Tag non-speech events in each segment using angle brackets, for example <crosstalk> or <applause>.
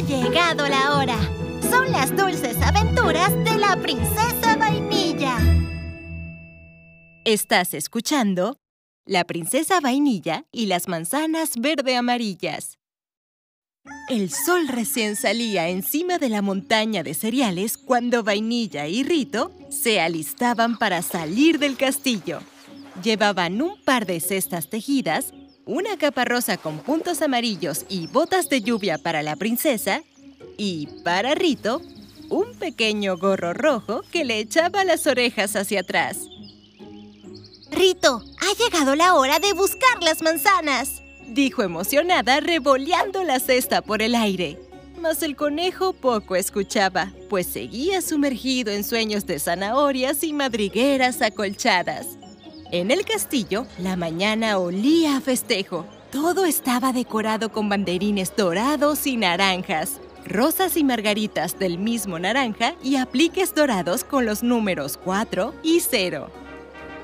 Ha llegado la hora. Son las dulces aventuras de la princesa vainilla. Estás escuchando La princesa vainilla y las manzanas verde amarillas. El sol recién salía encima de la montaña de cereales cuando Vainilla y Rito se alistaban para salir del castillo. Llevaban un par de cestas tejidas, una capa rosa con puntos amarillos y botas de lluvia para la princesa, y para Rito, un pequeño gorro rojo que le echaba las orejas hacia atrás. Rito, ha llegado la hora de buscar las manzanas dijo emocionada revoleando la cesta por el aire. Mas el conejo poco escuchaba, pues seguía sumergido en sueños de zanahorias y madrigueras acolchadas. En el castillo, la mañana olía a festejo. Todo estaba decorado con banderines dorados y naranjas, rosas y margaritas del mismo naranja y apliques dorados con los números 4 y 0.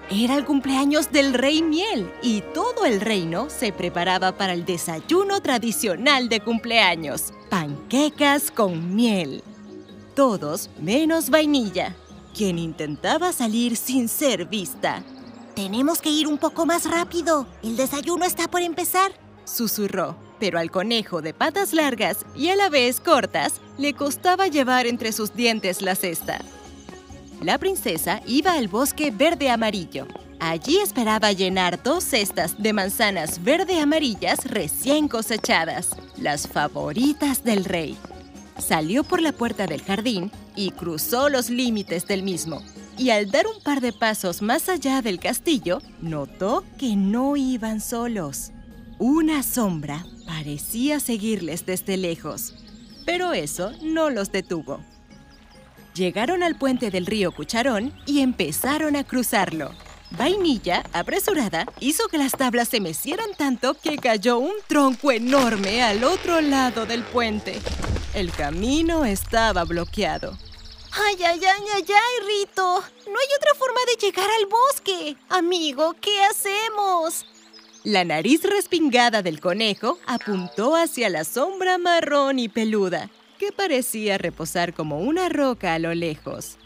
Era el cumpleaños del rey miel y todo el reino se preparaba para el desayuno tradicional de cumpleaños, panquecas con miel. Todos menos vainilla, quien intentaba salir sin ser vista. Tenemos que ir un poco más rápido. El desayuno está por empezar. Susurró, pero al conejo de patas largas y a la vez cortas le costaba llevar entre sus dientes la cesta. La princesa iba al bosque verde-amarillo. Allí esperaba llenar dos cestas de manzanas verde-amarillas recién cosechadas, las favoritas del rey. Salió por la puerta del jardín y cruzó los límites del mismo. Y al dar un par de pasos más allá del castillo, notó que no iban solos. Una sombra parecía seguirles desde lejos, pero eso no los detuvo. Llegaron al puente del río Cucharón y empezaron a cruzarlo. Vainilla, apresurada, hizo que las tablas se mecieran tanto que cayó un tronco enorme al otro lado del puente. El camino estaba bloqueado. ¡Ay, ay, ay, ay, ay, Rito! No hay otra forma de llegar al bosque. Amigo, ¿qué hacemos? La nariz respingada del conejo apuntó hacia la sombra marrón y peluda que parecía reposar como una roca a lo lejos.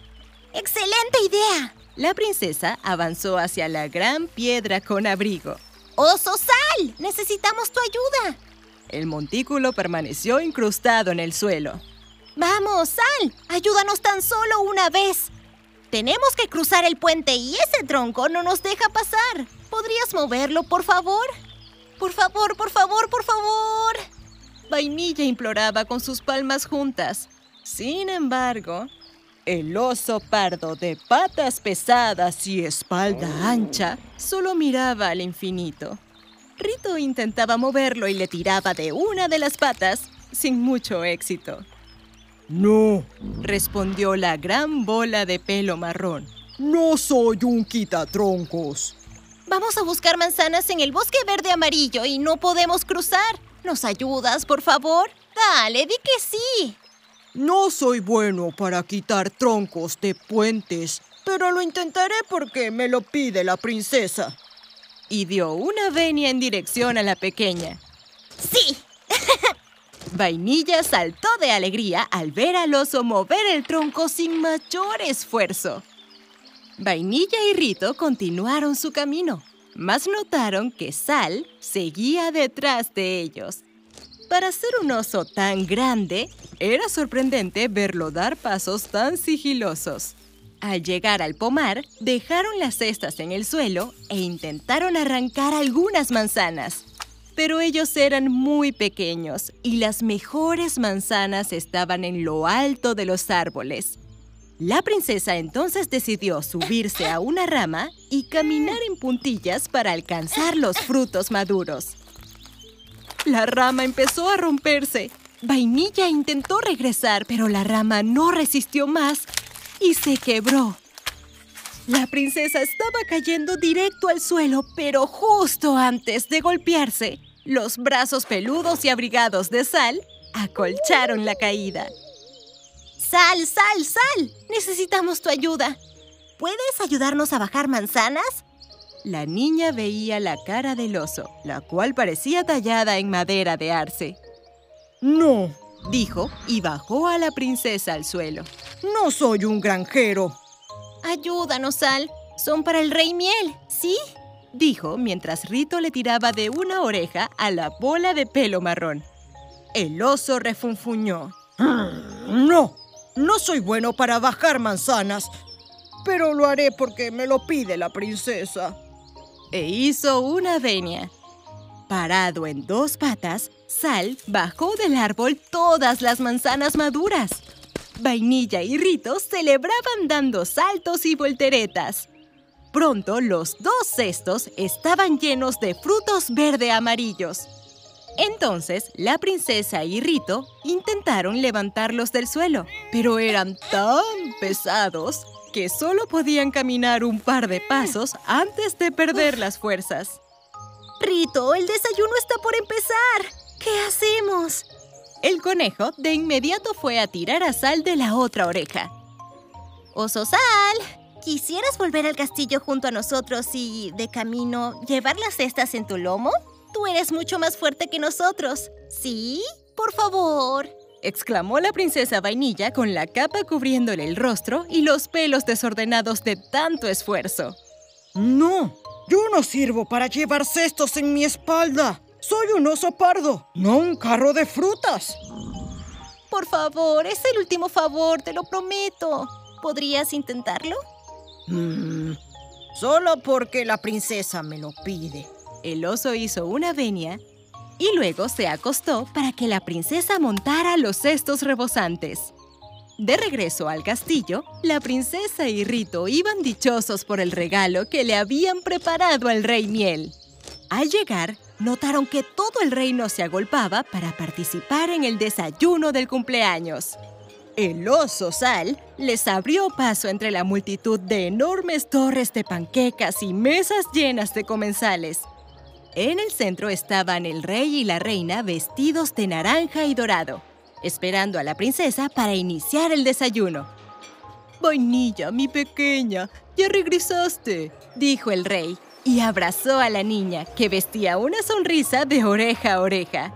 ¡Excelente idea! La princesa avanzó hacia la gran piedra con abrigo. ¡Oso, sal! ¡Necesitamos tu ayuda! El montículo permaneció incrustado en el suelo. ¡Vamos, sal! ¡Ayúdanos tan solo una vez! Tenemos que cruzar el puente y ese tronco no nos deja pasar. ¿Podrías moverlo, por favor? Por favor, por favor, por favor. Vainilla imploraba con sus palmas juntas. Sin embargo, el oso pardo de patas pesadas y espalda ancha solo miraba al infinito. Rito intentaba moverlo y le tiraba de una de las patas sin mucho éxito. No, respondió la gran bola de pelo marrón. No soy un quitatroncos. Vamos a buscar manzanas en el bosque verde amarillo y no podemos cruzar. ¿Nos ayudas, por favor? Dale, di que sí. No soy bueno para quitar troncos de puentes, pero lo intentaré porque me lo pide la princesa. Y dio una venia en dirección a la pequeña. ¡Sí! <laughs> Vainilla saltó de alegría al ver al oso mover el tronco sin mayor esfuerzo. Vainilla y Rito continuaron su camino mas notaron que Sal seguía detrás de ellos. Para ser un oso tan grande, era sorprendente verlo dar pasos tan sigilosos. Al llegar al pomar, dejaron las cestas en el suelo e intentaron arrancar algunas manzanas. Pero ellos eran muy pequeños y las mejores manzanas estaban en lo alto de los árboles. La princesa entonces decidió subirse a una rama y caminar en puntillas para alcanzar los frutos maduros. La rama empezó a romperse. Vainilla intentó regresar, pero la rama no resistió más y se quebró. La princesa estaba cayendo directo al suelo, pero justo antes de golpearse, los brazos peludos y abrigados de Sal acolcharon la caída. Sal, sal, sal. Necesitamos tu ayuda. ¿Puedes ayudarnos a bajar manzanas? La niña veía la cara del oso, la cual parecía tallada en madera de arce. No, dijo y bajó a la princesa al suelo. No soy un granjero. Ayúdanos, Sal. Son para el rey miel, ¿sí? Dijo mientras Rito le tiraba de una oreja a la bola de pelo marrón. El oso refunfuñó. No, no soy bueno para bajar manzanas, pero lo haré porque me lo pide la princesa. E hizo una venia. Parado en dos patas, Sal bajó del árbol todas las manzanas maduras. Vainilla y Rito celebraban dando saltos y volteretas. Pronto los dos cestos estaban llenos de frutos verde amarillos. Entonces, la princesa y Rito intentaron levantarlos del suelo, pero eran tan pesados que solo podían caminar un par de pasos antes de perder las fuerzas. Rito, el desayuno está por empezar. ¿Qué hacemos? El conejo de inmediato fue a tirar a Sal de la otra oreja. Oso Sal, ¿quisieras volver al castillo junto a nosotros y, de camino, llevar las cestas en tu lomo? Tú eres mucho más fuerte que nosotros. ¿Sí? Por favor. exclamó la princesa Vainilla con la capa cubriéndole el rostro y los pelos desordenados de tanto esfuerzo. No, yo no sirvo para llevar cestos en mi espalda. Soy un oso pardo, no un carro de frutas. Por favor, es el último favor, te lo prometo. ¿Podrías intentarlo? Mm, solo porque la princesa me lo pide. El oso hizo una venia y luego se acostó para que la princesa montara los cestos rebosantes. De regreso al castillo, la princesa y Rito iban dichosos por el regalo que le habían preparado al rey Miel. Al llegar, notaron que todo el reino se agolpaba para participar en el desayuno del cumpleaños. El oso Sal les abrió paso entre la multitud de enormes torres de panquecas y mesas llenas de comensales. En el centro estaban el rey y la reina vestidos de naranja y dorado, esperando a la princesa para iniciar el desayuno. Vainilla, mi pequeña, ya regresaste, dijo el rey, y abrazó a la niña, que vestía una sonrisa de oreja a oreja.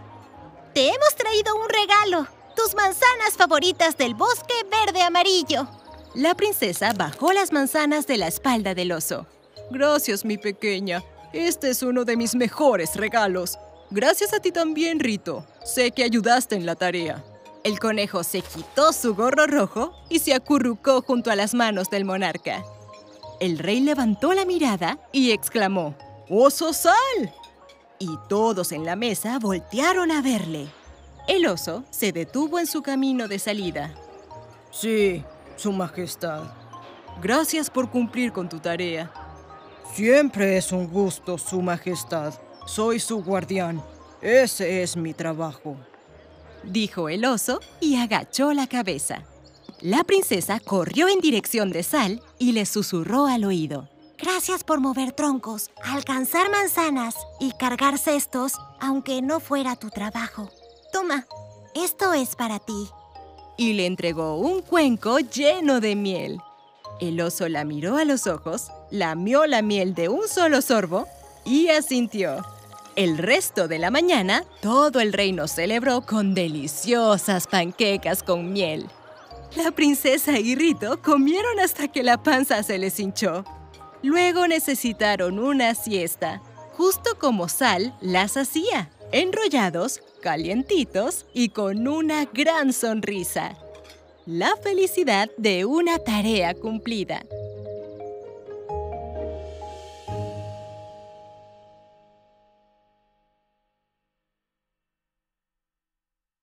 Te hemos traído un regalo, tus manzanas favoritas del bosque verde amarillo. La princesa bajó las manzanas de la espalda del oso. Gracias, mi pequeña. Este es uno de mis mejores regalos. Gracias a ti también, Rito. Sé que ayudaste en la tarea. El conejo se quitó su gorro rojo y se acurrucó junto a las manos del monarca. El rey levantó la mirada y exclamó, ¡Oso sal! Y todos en la mesa voltearon a verle. El oso se detuvo en su camino de salida. Sí, Su Majestad. Gracias por cumplir con tu tarea. Siempre es un gusto, Su Majestad. Soy su guardián. Ese es mi trabajo. Dijo el oso y agachó la cabeza. La princesa corrió en dirección de Sal y le susurró al oído. Gracias por mover troncos, alcanzar manzanas y cargar cestos, aunque no fuera tu trabajo. Toma, esto es para ti. Y le entregó un cuenco lleno de miel. El oso la miró a los ojos, lamió la miel de un solo sorbo y asintió. El resto de la mañana, todo el reino celebró con deliciosas panquecas con miel. La princesa y Rito comieron hasta que la panza se les hinchó. Luego necesitaron una siesta, justo como Sal las hacía, enrollados, calientitos y con una gran sonrisa. La felicidad de una tarea cumplida.